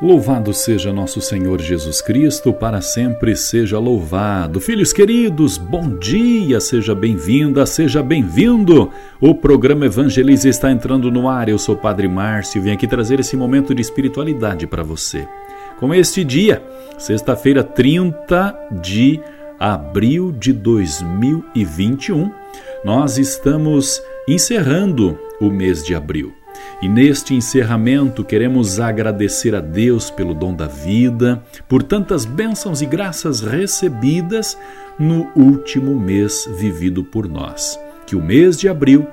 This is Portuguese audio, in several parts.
Louvado seja nosso Senhor Jesus Cristo, para sempre seja louvado. Filhos queridos, bom dia, seja bem-vinda, seja bem-vindo. O programa Evangelize está entrando no ar. Eu sou o Padre Márcio e vim aqui trazer esse momento de espiritualidade para você. Com este dia, sexta-feira, 30 de abril de 2021, nós estamos encerrando o mês de abril. E neste encerramento queremos agradecer a Deus pelo dom da vida, por tantas bênçãos e graças recebidas no último mês vivido por nós. Que o mês de abril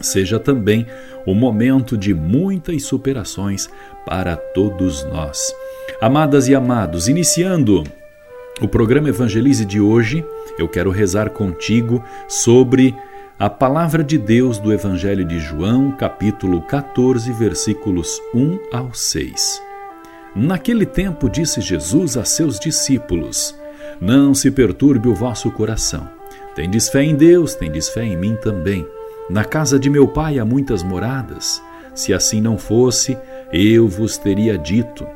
seja também o momento de muitas superações para todos nós. Amadas e amados, iniciando o programa Evangelize de hoje, eu quero rezar contigo sobre a palavra de Deus do Evangelho de João, capítulo 14, versículos 1 ao 6. Naquele tempo disse Jesus a seus discípulos: Não se perturbe o vosso coração. Tendes fé em Deus, tendes fé em mim também. Na casa de meu pai há muitas moradas. Se assim não fosse, eu vos teria dito: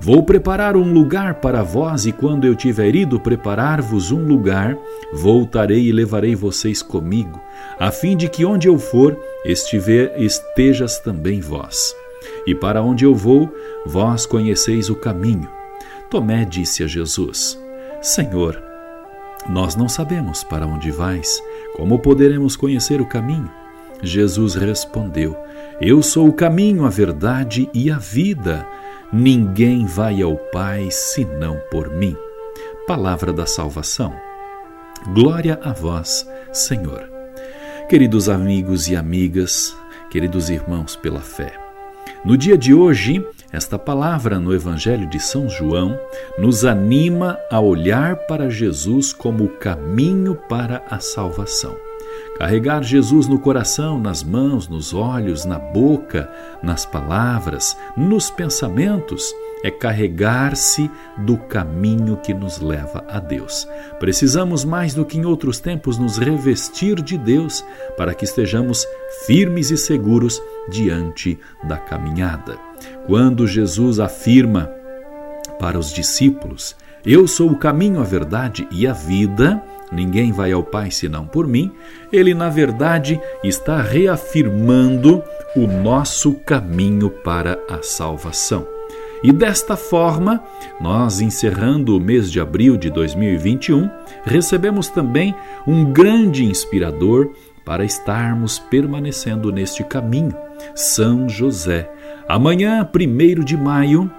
Vou preparar um lugar para vós, e quando eu tiver ido preparar-vos um lugar, voltarei e levarei vocês comigo, a fim de que onde eu for, estiver, estejas também vós. E para onde eu vou, vós conheceis o caminho. Tomé disse a Jesus: Senhor, nós não sabemos para onde vais, como poderemos conhecer o caminho? Jesus respondeu: Eu sou o caminho, a verdade e a vida. Ninguém vai ao Pai senão por mim. Palavra da salvação. Glória a vós, Senhor. Queridos amigos e amigas, queridos irmãos pela fé. No dia de hoje, esta palavra no Evangelho de São João nos anima a olhar para Jesus como o caminho para a salvação. Carregar Jesus no coração, nas mãos, nos olhos, na boca, nas palavras, nos pensamentos, é carregar-se do caminho que nos leva a Deus. Precisamos mais do que em outros tempos nos revestir de Deus para que estejamos firmes e seguros diante da caminhada. Quando Jesus afirma para os discípulos: Eu sou o caminho, a verdade e a vida ninguém vai ao Pai senão por mim, ele na verdade está reafirmando o nosso caminho para a salvação. E desta forma, nós encerrando o mês de abril de 2021, recebemos também um grande inspirador para estarmos permanecendo neste caminho, São José. Amanhã, 1 de maio,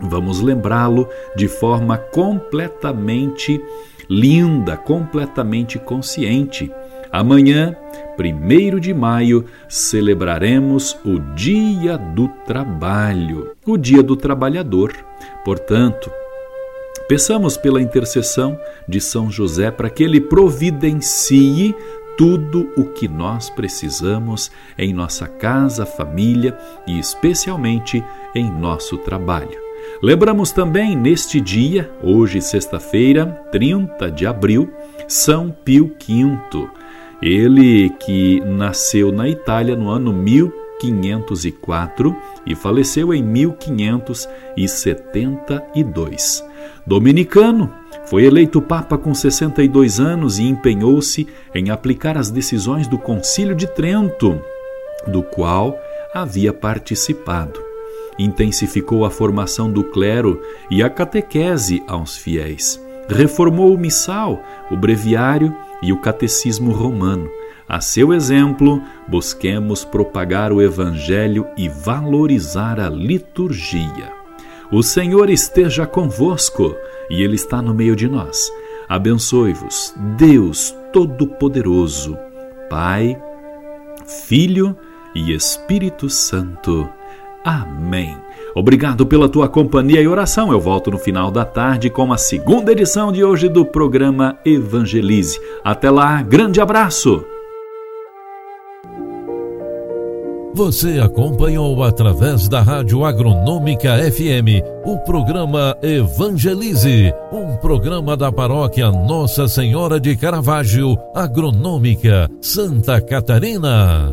vamos lembrá-lo de forma completamente linda, completamente consciente. Amanhã, 1 de maio, celebraremos o Dia do Trabalho, o Dia do Trabalhador. Portanto, peçamos pela intercessão de São José para que ele providencie tudo o que nós precisamos em nossa casa, família e especialmente em nosso trabalho. Lembramos também neste dia, hoje sexta-feira, 30 de abril, São Pio V. Ele que nasceu na Itália no ano 1504 e faleceu em 1572. Dominicano, foi eleito Papa com 62 anos e empenhou-se em aplicar as decisões do Concílio de Trento, do qual havia participado intensificou a formação do clero e a catequese aos fiéis. Reformou o missal, o breviário e o catecismo romano. A seu exemplo, busquemos propagar o Evangelho e valorizar a liturgia. O Senhor esteja convosco e Ele está no meio de nós. Abençoe-vos, Deus Todo-Poderoso, Pai, Filho e Espírito Santo. Amém. Obrigado pela tua companhia e oração. Eu volto no final da tarde com a segunda edição de hoje do programa Evangelize. Até lá, grande abraço. Você acompanhou através da Rádio Agronômica FM o programa Evangelize, um programa da paróquia Nossa Senhora de Caravaggio, Agronômica, Santa Catarina.